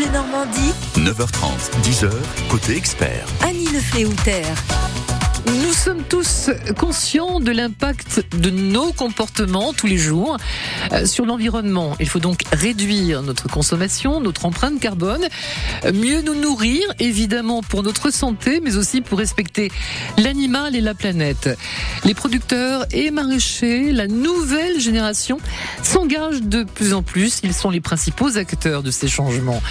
Bleu Normandie, 9h30, 10h, côté expert. Annie Lefléouter. Nous sommes tous conscients de l'impact de nos comportements tous les jours euh, sur l'environnement. Il faut donc réduire notre consommation, notre empreinte carbone, mieux nous nourrir, évidemment pour notre santé, mais aussi pour respecter l'animal et la planète. Les producteurs et maraîchers, la nouvelle génération, s'engagent de plus en plus. Ils sont les principaux acteurs de ces changements.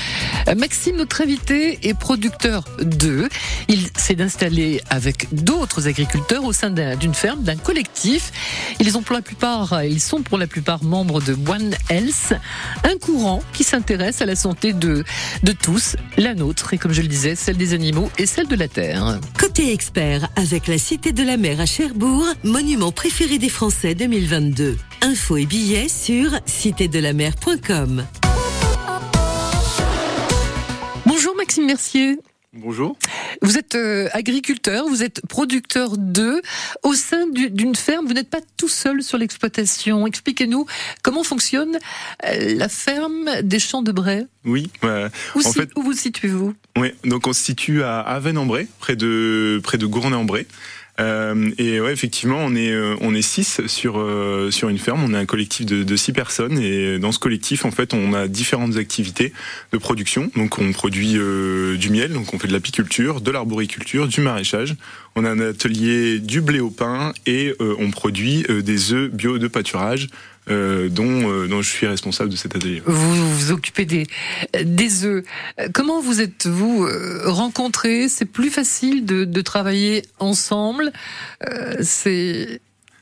Euh, Maxime, notre invité, est producteur d'œufs. Il s'est installé avec d'autres agriculteurs au sein d'un- d'une ferme, d'un collectif. Ils ont pour la plupart, ils sont pour la plupart membres de One Health, un courant qui s'intéresse à la santé de, de tous, la nôtre, et comme je le disais, celle des animaux et celle de la terre. Côté expert avec la Cité de la Mer à Cherbourg, monument préféré des Français 2022. Infos et billets sur citédelamer.com. Bonjour Maxime Mercier. Bonjour. Vous êtes euh, agriculteur, vous êtes producteur d'œufs au sein du- d'une ferme. Vous n'êtes pas tout seul sur l'exploitation. Expliquez-nous comment fonctionne euh, la ferme des Champs de Bray. Oui. euh, Où, en si- fait, où vous situez-vous? Ouais, donc on se situe à Avennes-en-Bray, près de près de Gournay-en-Bray. Euh, et ouais, effectivement, on est euh, on est six sur euh, sur une ferme. On est un collectif de, six personnes et dans ce collectif, en fait, on a différentes activités de production. Donc, on produit du miel, donc on fait de l'apiculture, de l'arboriculture, du maraîchage. On a un atelier du blé au pain et on produit des œufs bio de pâturage, euh, dont euh, dont je suis responsable de cet atelier. vous vous occupez des, des œufs. Comment vous êtes-vous euh, rencontrés? C'est plus facile de, de travailler ensemble Euh, C'est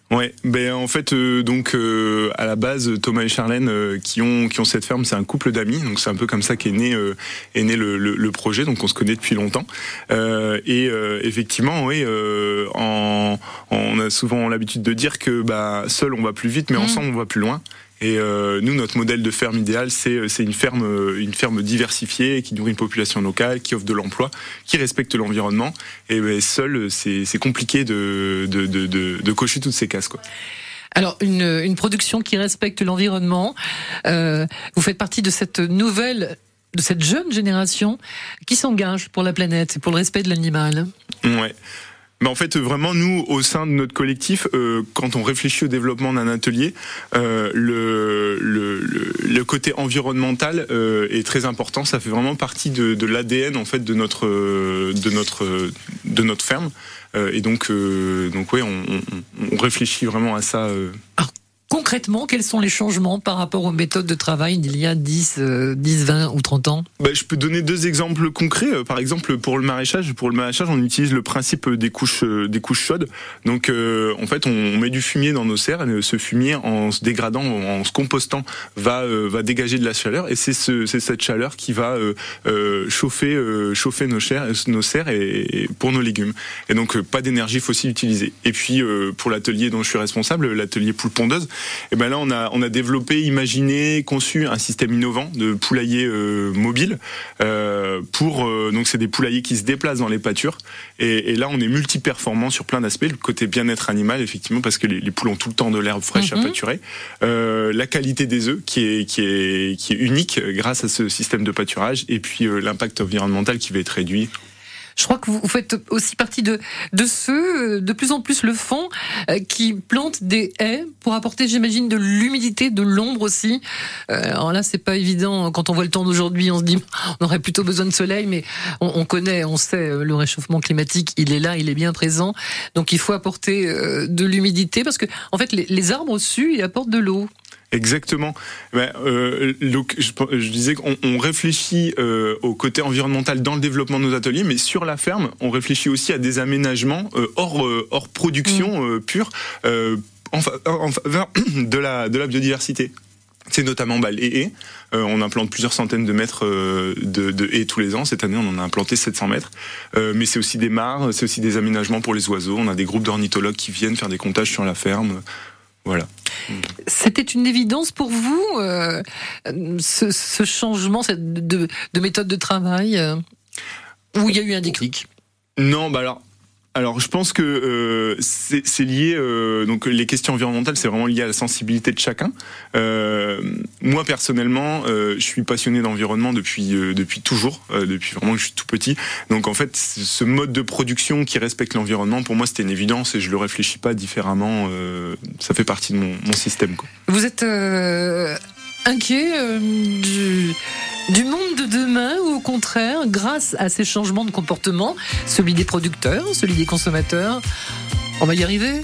Ouais, ben en fait euh, donc euh, à la base Thomas et Charlène euh, qui ont qui ont cette ferme, c'est un couple d'amis, donc c'est un peu comme ça qu'est né euh, est né le, le, le projet, donc on se connaît depuis longtemps. Euh, et euh, effectivement, oui, euh, en, on a souvent l'habitude de dire que bah seul on va plus vite, mais Mhm. ensemble on va plus loin. Et euh, nous, notre modèle de ferme idéal, c'est c'est une ferme euh, une ferme diversifiée qui nourrit une population locale, qui offre de l'emploi, qui respecte l'environnement. Et ben, seul, c'est c'est compliqué de de, de de de cocher toutes ces cases quoi. alors une, une production qui respecte l'environnement. Euh, vous faites partie de cette nouvelle, de cette jeune génération qui s'engage pour la planète et pour le respect de l'animal. Ouais. Mais en fait, vraiment, nous, au sein de notre collectif, euh, quand on réfléchit au développement d'un atelier, euh, le, le, le, côté environnemental euh, est très important. Ça fait vraiment partie de, de l'ADN en fait de notre de notre de notre ferme. Euh, et donc, euh, donc ouais, on, on, on réfléchit vraiment à ça. euh. Concrètement, quels sont les changements par rapport aux méthodes de travail d'il y a 10, euh, 10, 20 ou 30 ans? Bah, je peux donner deux exemples concrets. Euh, Par exemple, pour le maraîchage, pour le maraîchage, on utilise le principe des couches, euh, des couches chaudes. Donc, euh, en fait, on met du fumier dans nos serres. Et ce fumier, en se dégradant, en se compostant, va euh, va dégager de la chaleur. Et c'est ce, cette chaleur qui va euh, euh, chauffer, euh, chauffer nos, chairs, nos serres et, et pour nos légumes. Et donc, euh, pas d'énergie fossile utilisée. Et puis, euh, pour l'atelier dont je suis responsable, l'atelier poule pondeuse, et ben là, on a on a développé, imaginé, conçu un système innovant de poulailler euh, mobile. Euh, pour euh, donc c'est des poulaillers qui se déplacent dans les pâtures et, et là on est multi-performant sur plein d'aspects le côté bien-être animal effectivement parce que les, les poules ont tout le temps de l'herbe fraîche Mhm. à pâturer Euh, la qualité des œufs qui est qui est qui est unique euh, grâce à ce système de pâturage et puis euh, l'impact environnemental qui va être réduit Je crois que vous faites aussi partie de, de ceux, euh, de plus en plus le font, euh, qui plantent des haies pour apporter, j'imagine, de l'humidité, de l'ombre aussi. Euh, alors là, c'est pas évident. Quand on voit le temps d'aujourd'hui, on se dit, on aurait plutôt besoin de soleil, mais on, on connaît, on sait, le réchauffement climatique, il est là, il est bien présent. Donc il faut apporter de l'humidité parce que, en fait, les, les arbres au-dessus, ils apportent de l'eau. Exactement. Ben, euh, donc, je, je disais qu'on on réfléchit euh, au côté environnemental dans le développement de nos ateliers, mais sur la ferme, on réfléchit aussi à des aménagements euh, hors, euh, hors production euh, pure euh, en, en faveur de la, de la biodiversité. C'est notamment bah, les haies. Euh, on implante plusieurs centaines de mètres euh, de, de haies tous les ans. Cette année, on en a implanté 700 mètres. Euh, mais c'est aussi des mares, c'est aussi des aménagements pour les oiseaux. On a des groupes d'ornithologues qui viennent faire des comptages sur la ferme. Voilà. C'était une évidence pour vous, euh, ce, changement de, de méthode de travail, euh, où il y a eu un déclic? Non, bah alors. Alors je pense que euh, c'est lié euh, donc les questions environnementales c'est vraiment lié à la sensibilité de chacun. Euh, moi personnellement euh, je suis passionné d'environnement depuis euh, depuis toujours depuis vraiment que je suis tout petit. Donc en fait ce mode de production qui respecte l'environnement pour moi c'était une évidence et je le réfléchis pas différemment. ça fait partie de mon, mon système. Quoi. Vous êtes inquiet du du monde de demain ou au contraire, grâce à ces changements de comportement, celui des producteurs, celui des consommateurs, on va y arriver?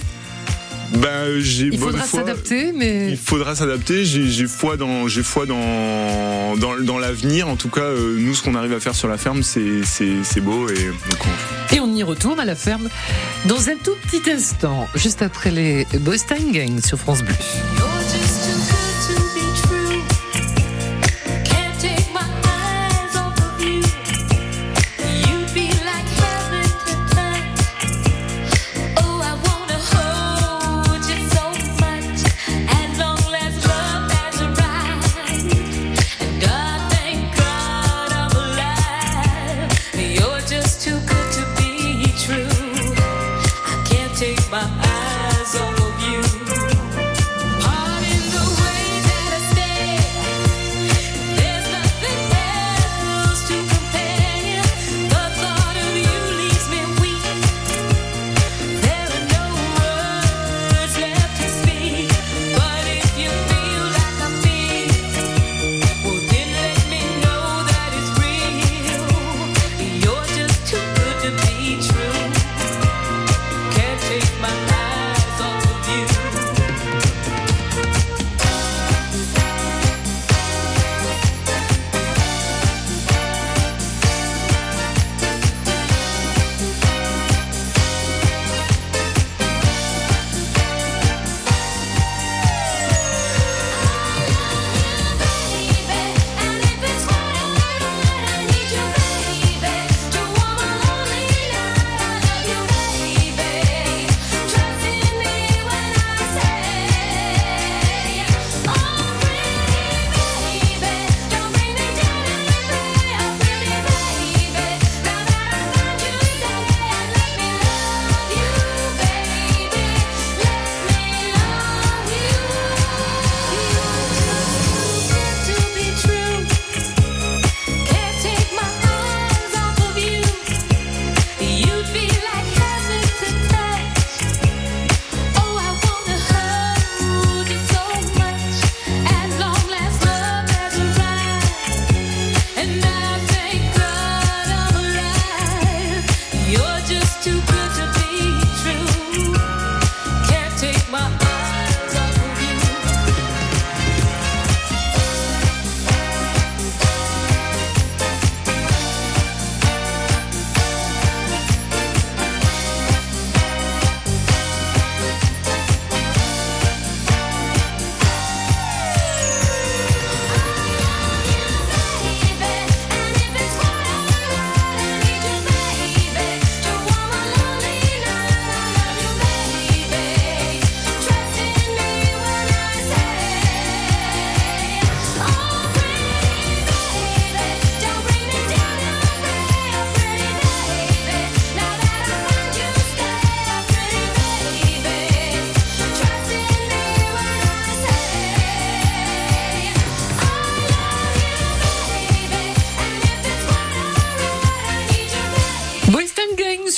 Ben, j'ai il faudra s'adapter, mais il faudra s'adapter. J'ai foi dans, j'ai foi dans, dans, dans l'avenir. En tout cas, euh, nous, ce qu'on arrive à faire sur la ferme, c'est beau et et on y retourne à la ferme dans un tout petit instant, juste après les Boys Gang sur France Bleu.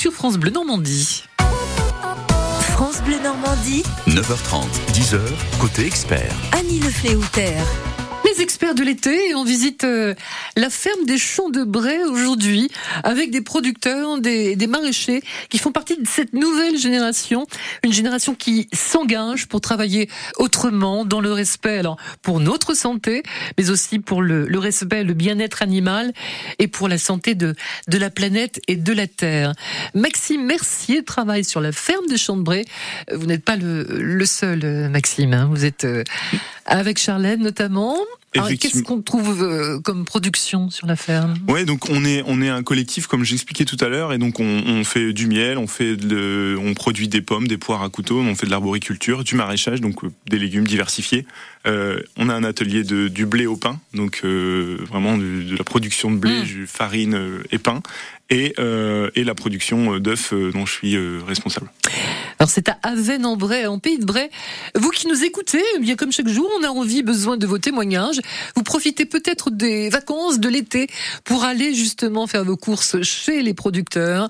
France Bleu Normandie. France Bleu Normandie. 9h30, 10h, côté expert. Annie Le Fléoutère experts de l'été on visite euh, la ferme des Champs de Bray aujourd'hui avec des producteurs, des, maraîchers qui font partie de cette nouvelle génération, une génération qui s'engage pour travailler autrement, dans le respect, alors pour notre santé, mais aussi pour le, respect, le bien-être animal et pour la santé de, la planète et de la terre. Maxime Mercier travaille sur la ferme des Champs de Bray. Vous n'êtes pas le, seul, Maxime. Hein. Vous êtes euh, avec Charlène notamment. Qu'est-ce qu'on trouve euh, comme production sur la ferme? Ouais, donc on est on est un collectif comme j'expliquais tout à l'heure et donc on, on, fait du miel, on fait de, on produit des pommes, des poires à couteau, on fait de l'arboriculture, du maraîchage, donc euh, des légumes diversifiés. Euh, on a un atelier de du blé au pain, donc euh, vraiment de, de, la production de blé, mmh. farine et pain, et et la production d'œufs dont je suis responsable. Alors c'est à Avennes-en-Bray, en Pays de Bray. Vous qui nous écoutez, eh bien comme chaque jour, on a envie, besoin de vos témoignages. Vous profitez peut-être des vacances de l'été pour aller justement faire vos courses chez les producteurs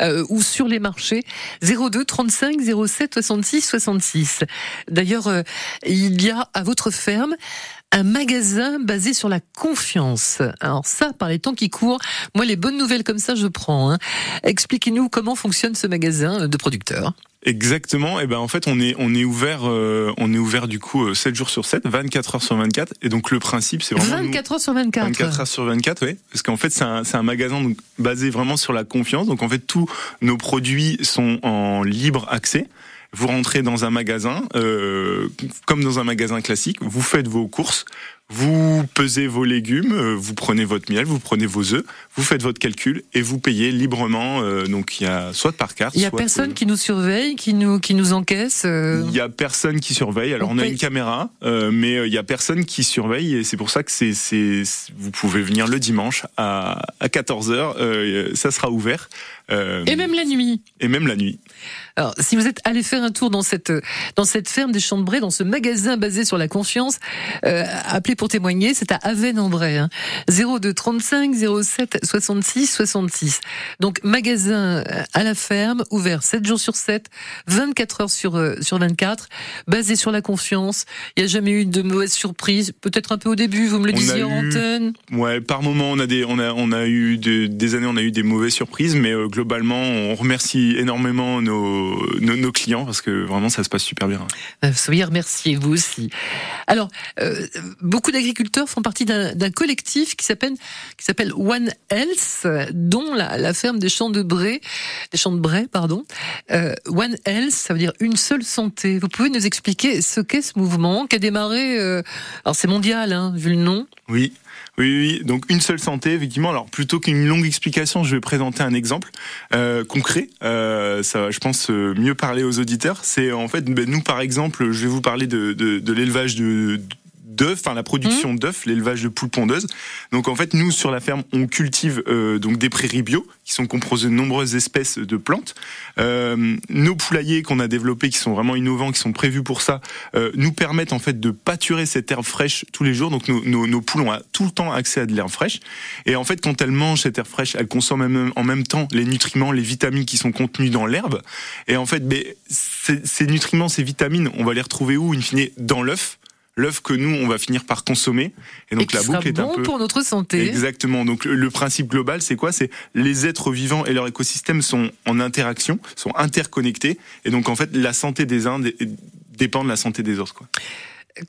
euh, ou sur les marchés. 02 35 07 66 66. D'ailleurs, euh, il y a à votre ferme un magasin basé sur la confiance. Alors ça, par les temps qui courent, moi les bonnes nouvelles comme ça, je prends. Hein. Expliquez-nous comment fonctionne ce magasin de producteurs. Exactement. Et ben en fait on est on est ouvert euh, on est ouvert du coup 7 euh, jours sur 7, 24 heures sur 24 et donc le principe c'est vraiment 24 heures sur 24. 24 heures sur 24 oui parce qu'en fait c'est un c'est un magasin donc basé vraiment sur la confiance. Donc en fait tous nos produits sont en libre accès. Vous rentrez dans un magasin, euh, comme dans un magasin classique, vous faites vos courses, vous pesez vos légumes, euh, vous prenez votre miel, vous prenez vos œufs, vous faites votre calcul et vous payez librement. Euh, donc il y a soit par carte. Il y a personne qui nous surveille, qui nous qui nous encaisse. Euh... Il y a personne qui surveille. Alors on, on a une caméra, euh, mais euh, il y a personne qui surveille et c'est pour ça que c'est c'est vous pouvez venir le dimanche à à 14 h ça sera ouvert. et même la nuit. Et même la nuit. Alors, si vous êtes allé faire un tour dans cette dans cette ferme des Champs de Bray, dans ce magasin basé sur la confiance, appelez pour témoigner, c'est à Avennes-en-Bray. Hein. 02 35 07 66 66. Donc magasin euh, à la ferme, ouvert 7 jours sur 7, 24 heures sur euh, sur 24, basé sur la confiance. Il n'y a jamais eu de mauvaise surprise, peut-être un peu au début, vous me le disiez en antenne. Ouais, par moment on a des on a on a eu des années on a eu des mauvaises surprises mais euh, globalement on remercie énormément nos, nos, clients parce que vraiment ça se passe super bien. soyez remerciés vous aussi. Alors beaucoup beaucoup d'agriculteurs font partie d'un collectif qui s'appelle qui s'appelle One Health, dont la, ferme des champs de Bray, des champs de Bray, pardon. Euh, One Health, ça veut dire une seule santé. Vous pouvez nous expliquer ce qu'est ce mouvement qui a démarré euh, Alors c'est mondial, hein, vu le nom. Oui. Oui, oui, donc une seule santé, effectivement. Alors plutôt qu'une longue explication, je vais présenter un exemple euh, concret. Ça va, je pense, mieux parler aux auditeurs. C'est en fait, ben, nous par exemple, je vais vous parler de, de l'élevage de, d'œufs, enfin la production mmh. d'œufs, l'élevage de poules pondeuses. Donc en fait, nous sur la ferme, on cultive euh, donc des prairies bio qui sont composées de nombreuses espèces de plantes. Euh, nos poulaillers qu'on a développés, qui sont vraiment innovants, qui sont prévus pour ça, euh, nous permettent en fait de pâturer cette herbe fraîche tous les jours. Donc nos, nos, nos poules ont tout le temps accès à de l'herbe fraîche. Et en fait, quand elles mangent cette herbe fraîche, elles consomment en même temps les nutriments, les vitamines qui sont contenus dans l'herbe. Et en fait, ben, ces, ces nutriments, ces vitamines, on va les retrouver où, in fine, dans l'œuf l'œuf que nous on va finir par consommer. Et donc la boucle est bon un peu pour notre santé. Exactement. Donc le, principe global, c'est quoi? C'est les êtres vivants et leur écosystème sont en interaction, sont interconnectés, et donc en fait la santé des uns dépend de la santé des autres. Quoi.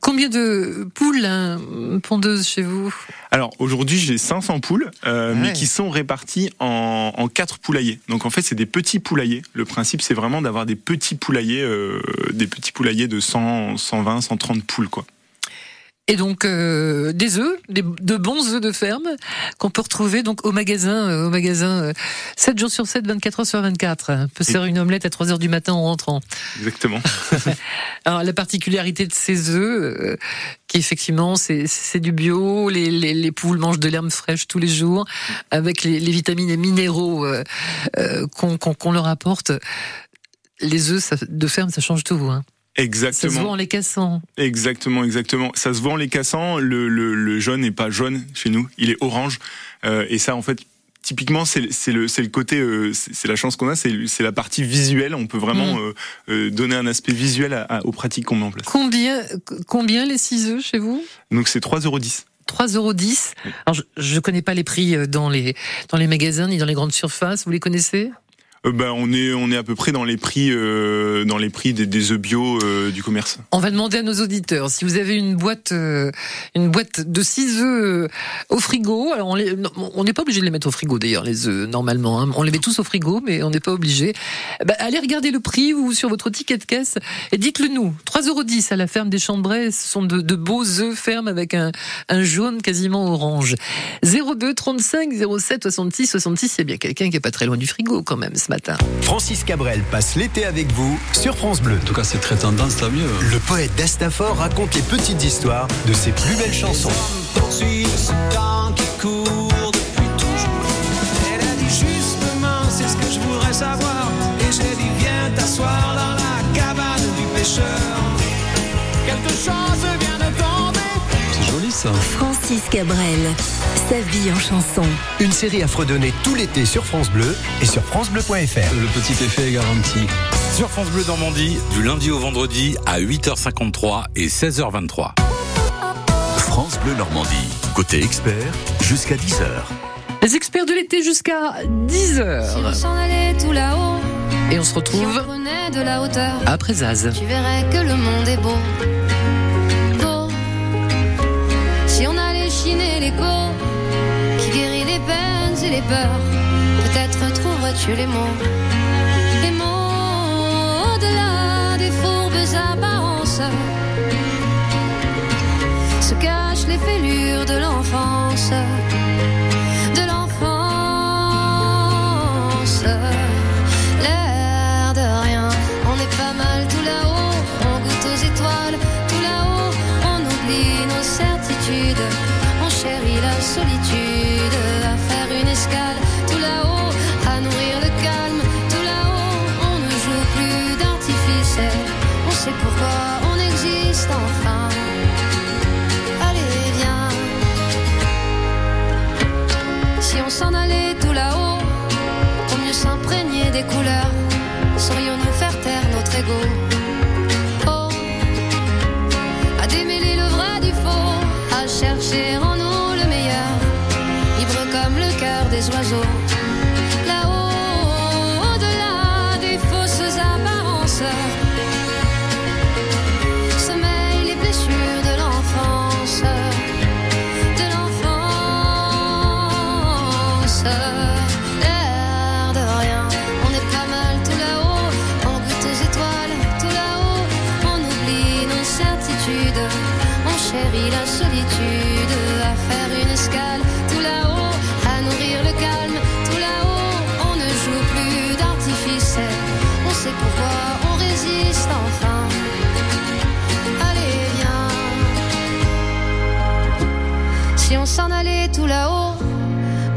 Combien de poules hein, pondeuses chez vous? Alors aujourd'hui j'ai 500 poules, euh, mais qui sont réparties en, en 4 poulaillers. Donc en fait c'est des petits poulaillers. Le principe c'est vraiment d'avoir des petits poulaillers, euh, des petits poulaillers de 100, 120, 130 poules quoi. Et donc euh, des œufs, des, de bons œufs de ferme qu'on peut retrouver donc au magasin, euh, au magasin 7 euh, jours sur 7, 24 heures sur 24. On peut se faire une omelette à 3 heures du matin en rentrant. Exactement. Alors la particularité de ces œufs, qui effectivement c'est du bio, les, les, les, poules mangent de l'herbe fraîche tous les jours, avec les, les vitamines et minéraux qu'on qu'on leur apporte. Les œufs de ferme, ça change tout. Hein. Exactement. Ça se voit en les cassant. Exactement, exactement. Ça se voit en les cassant. Le, le, le jaune n'est pas jaune chez nous, il est orange. Euh, et ça, en fait, typiquement, c'est le, le côté, euh, c'est la chance qu'on a, c'est la partie visuelle. On peut vraiment mm. euh, donner un aspect visuel à, à, aux pratiques qu'on met en place. Combien, combien les 6 œufs chez vous? Donc c'est 3,10 euros. 3,10 euros. Alors, je ne connais pas les prix dans les, dans les magasins ni dans les grandes surfaces. Vous les connaissez? Euh, ben, on est on est à peu près dans les prix euh, dans les prix des, des œufs bio euh, du commerce. On va demander à nos auditeurs si vous avez une boîte euh, une boîte de 6 œufs au frigo. Alors on on n'est pas obligé de les mettre au frigo d'ailleurs les œufs normalement. hein. On les met tous au frigo mais on n'est pas obligé. Bah, allez regarder le prix ou sur votre ticket de caisse et dites-le nous. 3,10 euros à la ferme des Chambrais. Ce sont de, de beaux œufs fermes avec un, un jaune quasiment orange. 02 35 07 66 66. Il y a bien quelqu'un qui est pas très loin du frigo quand même matin. Francis Cabrel passe l'été avec vous sur France Bleu. En tout cas, c'est très tendance, tant mieux. Le poète d'Astafor raconte les petites histoires de ses plus belles chansons. savoir. Et j'ai dit, viens t'asseoir dans la cabane du pêcheur. Quelque chose. Francis Cabrel, sa vie en chanson. Une série à fredonner tout l'été sur France Bleu et sur francebleu.fr. Le petit effet est garanti. Sur France Bleu Normandie, du lundi au vendredi à 8h53 et 16h23. France Bleu Normandie. Côté expert, jusqu'à 10h. Les experts de l'été jusqu'à 10 Si on h s'en allait tout là-haut, et on se si on retrouve de la hauteur, après Zaz. tu verrais que le monde est. Beau. Peut-être trouverais-tu les mots. Les mots au-delà des fourbes apparences se cachent les fêlures de l'enfance.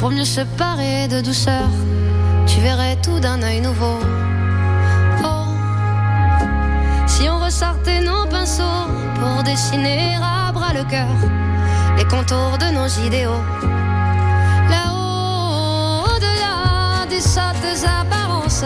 Pour mieux se parer de douceur, tu verrais tout d'un œil nouveau. Oh, si on ressortait nos pinceaux pour dessiner à bras le cœur les contours de nos idéaux. Là-haut, au-delà des sottes apparences,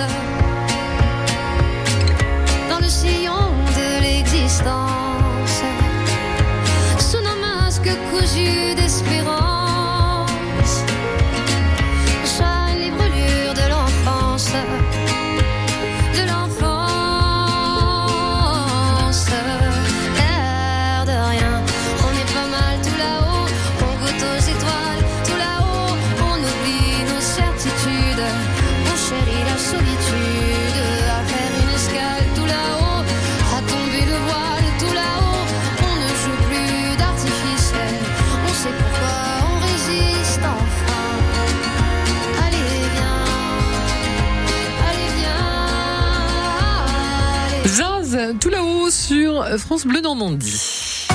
sur France Bleu Normandie.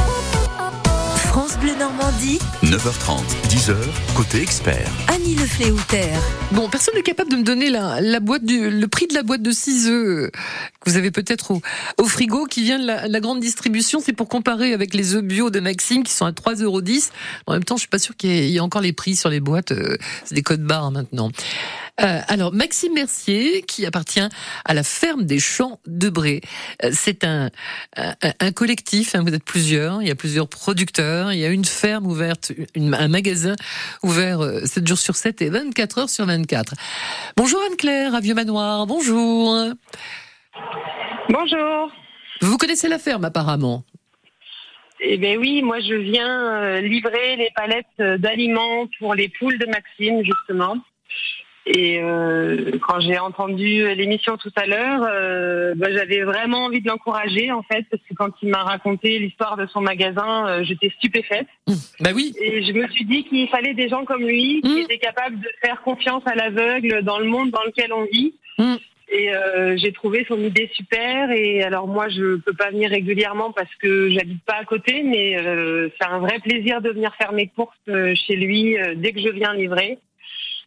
France Bleu Normandie, 9h30, 10h, côté expert. Annie Le Fléoutère. Bon, personne n'est capable de me donner la, la boîte du, le prix de la boîte de 6 œufs que vous avez peut-être au, au frigo qui vient de la, la grande distribution. C'est pour comparer avec les œufs bio de Maxime qui sont à 3,10 euros. En même temps, je suis pas sûr qu'il y, ait- il y ait encore les prix sur les boîtes. euh, C'est des codes barres maintenant. Euh, alors, Maxime Mercier, qui appartient à la ferme des Champs de Bré. Euh, C'est un, un, un collectif, hein, vous êtes plusieurs, il y a plusieurs producteurs, il y a une ferme ouverte, une- un magasin ouvert euh, 7 jours sur 7 et 24 heures sur 24. Bonjour Anne-Claire, à Vieux-Manoir, bonjour. Bonjour. Vous connaissez la ferme apparemment? Eh bien oui, moi je viens euh, livrer les palettes euh, d'aliments pour les poules de Maxime justement. Et euh, quand j'ai entendu l'émission tout à l'heure, euh, bah, j'avais vraiment envie de l'encourager en fait parce que quand il m'a raconté l'histoire de son magasin, euh, j'étais stupéfaite. Bah oui. Et je me suis dit qu'il fallait des gens comme lui qui étaient capables de faire confiance à l'aveugle dans le monde dans lequel on vit. Mm. Et euh, j'ai trouvé son idée super. Et alors moi, je peux pas venir régulièrement parce que j'habite pas à côté, mais euh, c'est un vrai plaisir de venir faire mes courses euh, chez lui euh, dès que je viens livrer.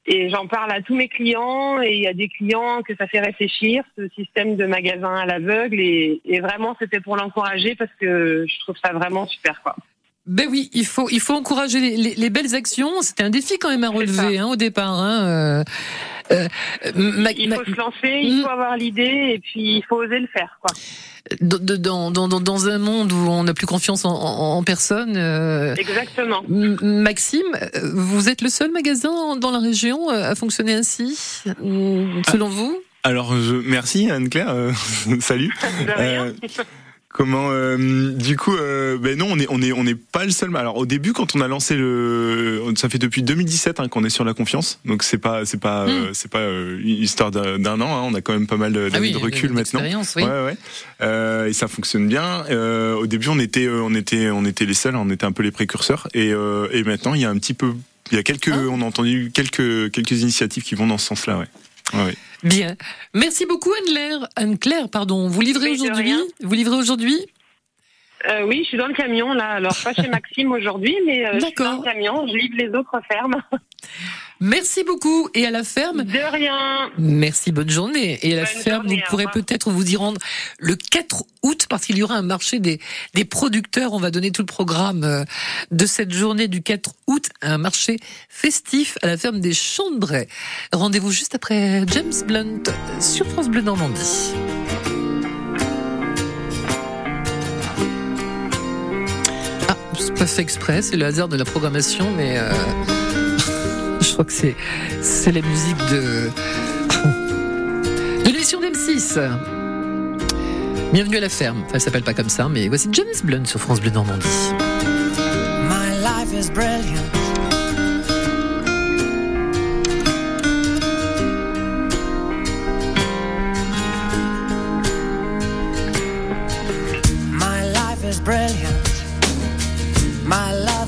Et j'en parle à tous mes clients et il y a des clients que ça fait réfléchir, ce système de magasin à l'aveugle. Et, vraiment, c'était pour l'encourager parce que je trouve ça vraiment super. Quoi. Ben oui, il faut il faut encourager les, les- les belles actions. C'était un défi quand même à relever hein, au départ. Hein. euh, euh, Ma- Il Ma- faut se lancer, il faut avoir l'idée et puis il faut oser le faire. Quoi. dans, dans, dans, dans- dans un monde où on n'a plus confiance en, en, en personne. euh, Exactement. Maxime, vous êtes le seul magasin dans la région euh, à fonctionner ainsi, selon vous? Alors, je, merci Anne-Claire, euh, salut. De Comment euh, du coup euh, ben non on est on est on n'est pas le seul. Alors au début quand on a lancé le ça fait depuis 2017 hein, qu'on est sur la confiance. Donc c'est pas c'est pas euh, c'est pas euh, une histoire d'un an hein, on a quand même pas mal d'années Hmm. Ah oui, de recul maintenant. oui. ouais ouais. Euh, et ça fonctionne bien. Euh, au début on était on était on était les seuls on était un peu les précurseurs. Et euh, et maintenant il y a un petit peu il y a quelques Ah. on a entendu quelques quelques initiatives qui vont dans ce sens là ouais ouais. Bien. Merci beaucoup Anne-Claire. Anne-Claire, pardon. Vous livrez Oui, aujourd'hui. Vous livrez aujourd'hui Euh, oui, je suis dans le camion là. Alors pas chez Maxime aujourd'hui, mais euh, je suis dans le camion. Je livre les autres fermes. Merci beaucoup et à la ferme? De rien. Merci, bonne journée. Et à la ferme, journée, vous pourrez peut-être vous y rendre le 4 août parce qu'il y aura un marché des, des producteurs. On va donner tout le programme euh, de cette journée du 4 août, un marché festif à la ferme des Champs de Bray. Rendez-vous juste après James Blunt sur France Bleu Normandie. Pas fait exprès, c'est le hasard de la programmation, mais euh, je crois que c'est c'est la musique de de l'émission d'M6. Bienvenue à la ferme. Elle s'appelle pas comme ça, mais voici James Blunt sur France Bleu Normandie. My life is brilliant. Brilliant.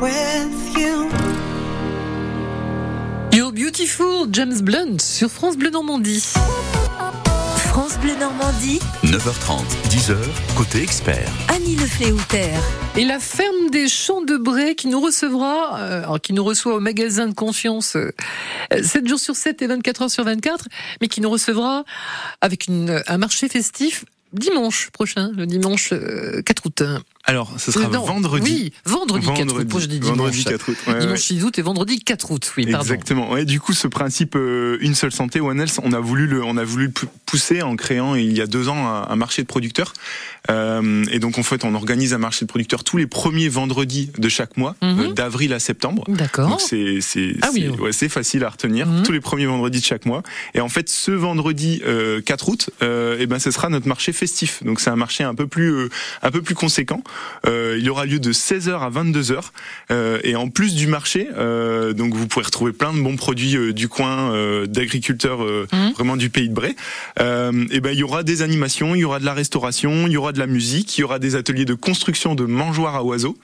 with you. You're beautiful, James Blunt sur France Bleu Normandie. France Bleu Normandie. 9h30, 10h, côté expert. Annie Lefléouter. Et la ferme des Champs de Bray qui nous recevra, euh, qui nous reçoit au magasin de confiance euh, 7 jours sur 7 et 24 heures sur 24, mais qui nous recevra avec un marché festif dimanche prochain, le dimanche euh, 4 août. Alors, ce sera Non, vendredi. Oui, vendredi, 4 août. Vendredi. Pourquoi je dis dimanche Vendredi 4 août. ouais. Dimanche 6 août et vendredi 4 août. Oui, pardon. Exactement. Ouais, du coup, ce principe euh, une seule santé, One Health, on a voulu le, on a voulu le pou- pousser en créant il y a deux ans un, un marché de producteurs. Euh, et donc en fait, on organise un marché de producteurs tous les premiers vendredis de chaque mois, Mhm. euh, d'avril à septembre. D'accord. Donc c'est c'est Ah oui. c'est- ouais, c'est facile à retenir Mhm. tous les premiers vendredis de chaque mois. Et en fait, ce vendredi euh, 4 août, euh, eh ben ce sera notre marché festif. Donc c'est un marché un peu plus un peu plus conséquent. Euh, il aura lieu de 16h à 22h. Euh, et en plus du marché, euh, donc vous pourrez retrouver plein de bons produits du coin, euh, d'agriculteurs euh, Mhm. vraiment du pays de Bray. Euh, et ben il y aura des animations, il y aura de la restauration, il y aura de la musique, il y aura des ateliers de construction de mangeoires à oiseaux.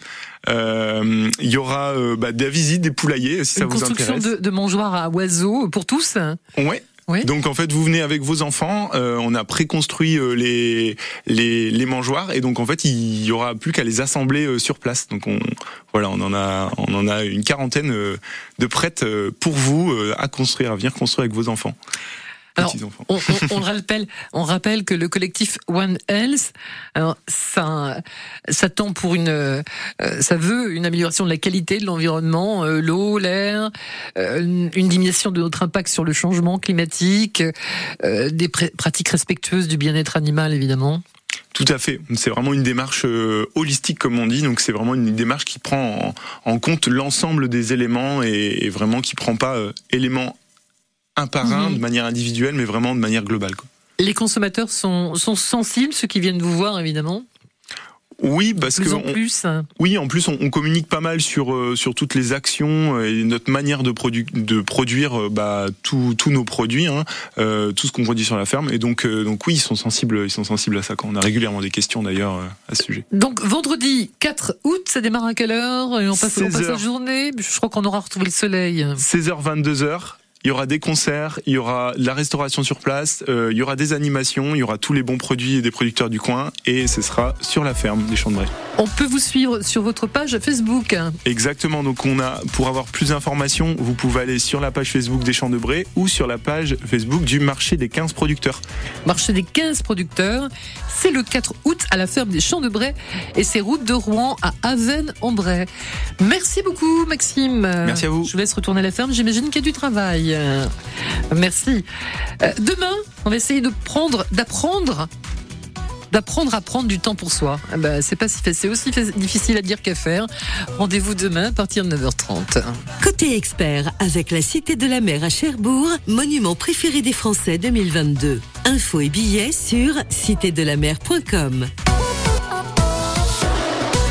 Euh, il y aura euh, bah, des visites des poulaillers si ça Une vous construction intéresse. de, de mangeoires à oiseaux pour tous? Ouais. Donc en fait, vous venez avec vos enfants. euh, on a préconstruit euh, les, les les mangeoires et donc en fait, il y aura plus qu'à les assembler euh, sur place. Donc on voilà, on en a on en a une quarantaine euh, de prêtes euh, pour vous euh, à construire, à venir construire avec vos enfants. Alors. On, on- on le rappelle, on rappelle que le collectif One Health, alors ça, ça tend pour une, euh, ça veut une amélioration de la qualité de l'environnement, euh, l'eau, l'air, euh, une diminution de notre impact sur le changement climatique, euh, des pratiques respectueuses du bien-être animal évidemment. Tout à fait. C'est vraiment une démarche euh, holistique, comme on dit. Donc c'est vraiment une démarche qui prend en, en compte l'ensemble des éléments et, et vraiment qui prend pas euh, élément un par un Mhm. de manière individuelle, mais vraiment de manière globale. Quoi. Les consommateurs sont, sont sensibles, ceux qui viennent vous voir évidemment, Oui, parce plus que en on- plus. oui, en plus on, on communique pas mal sur euh, sur toutes les actions euh, et notre manière de, produ- de produire euh, bah, tous nos produits, hein, euh, tout ce qu'on produit sur la ferme. Et donc donc oui, ils sont sensibles, ils sont sensibles à ça. Quand on a régulièrement des questions d'ailleurs à ce sujet. Donc vendredi 4 août, ça démarre à quelle heure? Et on passe, on 16 passe la journée? Je crois qu'on aura retrouvé le soleil. 16h 22h. Il y aura des concerts, il y aura de la restauration sur place, euh, il y aura des animations, il y aura tous les bons produits des producteurs du coin et ce sera sur la ferme des Champs de Bray. On peut vous suivre sur votre page Facebook. Exactement. Donc on a pour avoir plus d'informations, vous pouvez aller sur la page Facebook des Champs de Bray ou sur la page Facebook du marché des 15 producteurs. Marché des 15 producteurs. C'est le 4 août à la ferme des Champs de Bray et c'est route de Rouen à Aven-en-Bray. Merci beaucoup, Maxime. Merci à vous. Je vous laisse retourner à la ferme. J'imagine qu'il y a du travail. Merci. Euh, Demain, on va essayer de prendre, d'apprendre. D'apprendre à prendre du temps pour soi. Ah bah, c'est c'est aussi difficile à dire qu'à faire. Rendez-vous demain à partir de 9h30. Côté expert, avec la Cité de la Mer à Cherbourg, monument préféré des Français 2022. Infos et billets sur citédelamer.com.